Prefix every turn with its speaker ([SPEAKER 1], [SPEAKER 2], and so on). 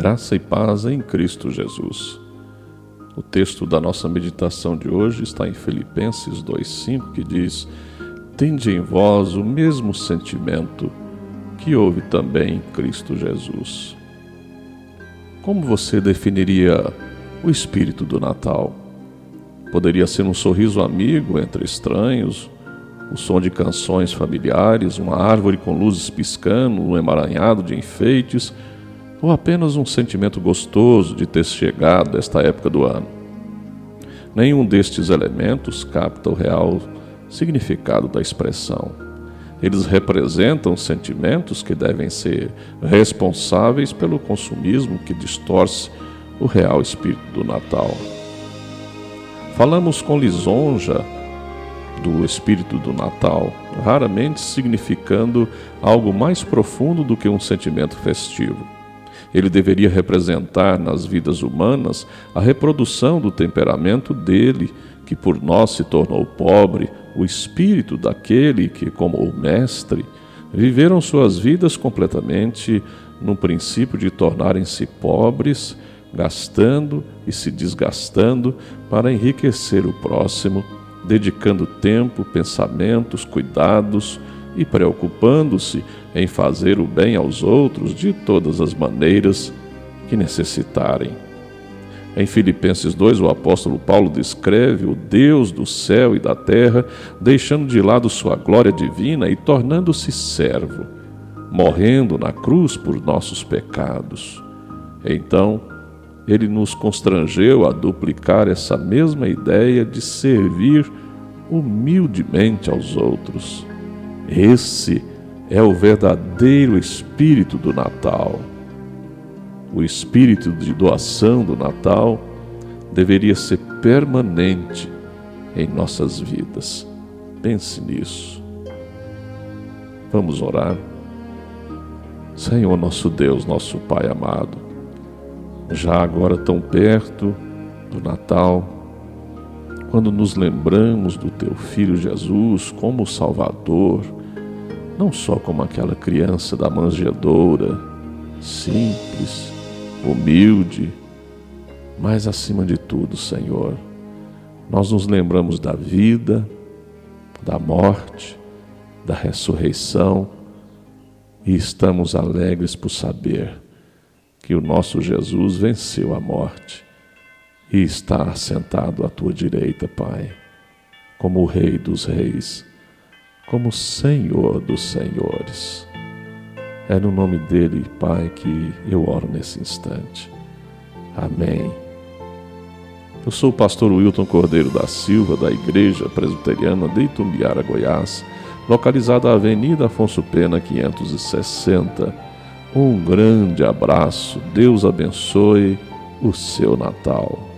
[SPEAKER 1] Graça e paz em Cristo Jesus. O texto da nossa meditação de hoje está em Filipenses 2,5, que diz: Tende em vós o mesmo sentimento que houve também em Cristo Jesus. Como você definiria o espírito do Natal? Poderia ser um sorriso amigo entre estranhos, o som de canções familiares, uma árvore com luzes piscando, um emaranhado de enfeites ou apenas um sentimento gostoso de ter chegado esta época do ano. Nenhum destes elementos capta o real significado da expressão. Eles representam sentimentos que devem ser responsáveis pelo consumismo que distorce o real espírito do Natal. Falamos com lisonja do espírito do Natal, raramente significando algo mais profundo do que um sentimento festivo. Ele deveria representar nas vidas humanas a reprodução do temperamento dele, que por nós se tornou pobre, o espírito daquele que, como o Mestre, viveram suas vidas completamente no princípio de tornarem-se pobres, gastando e se desgastando para enriquecer o próximo, dedicando tempo, pensamentos, cuidados, e preocupando-se em fazer o bem aos outros de todas as maneiras que necessitarem. Em Filipenses 2, o apóstolo Paulo descreve o Deus do céu e da terra, deixando de lado sua glória divina e tornando-se servo, morrendo na cruz por nossos pecados. Então, ele nos constrangeu a duplicar essa mesma ideia de servir humildemente aos outros. Esse é o verdadeiro espírito do Natal. O espírito de doação do Natal deveria ser permanente em nossas vidas. Pense nisso. Vamos orar. Senhor, nosso Deus, nosso Pai amado, já agora tão perto do Natal, quando nos lembramos do Teu Filho Jesus como Salvador, não só como aquela criança da manjedoura, simples, humilde, mas acima de tudo, Senhor, nós nos lembramos da vida, da morte, da ressurreição e estamos alegres por saber que o nosso Jesus venceu a morte e está assentado à tua direita, Pai, como o Rei dos Reis como Senhor dos Senhores. É no nome dele, Pai, que eu oro nesse instante. Amém. Eu sou o pastor Wilton Cordeiro da Silva, da Igreja Presbiteriana de Itumbiara, Goiás, localizada na Avenida Afonso Pena, 560. Um grande abraço, Deus abençoe o seu Natal.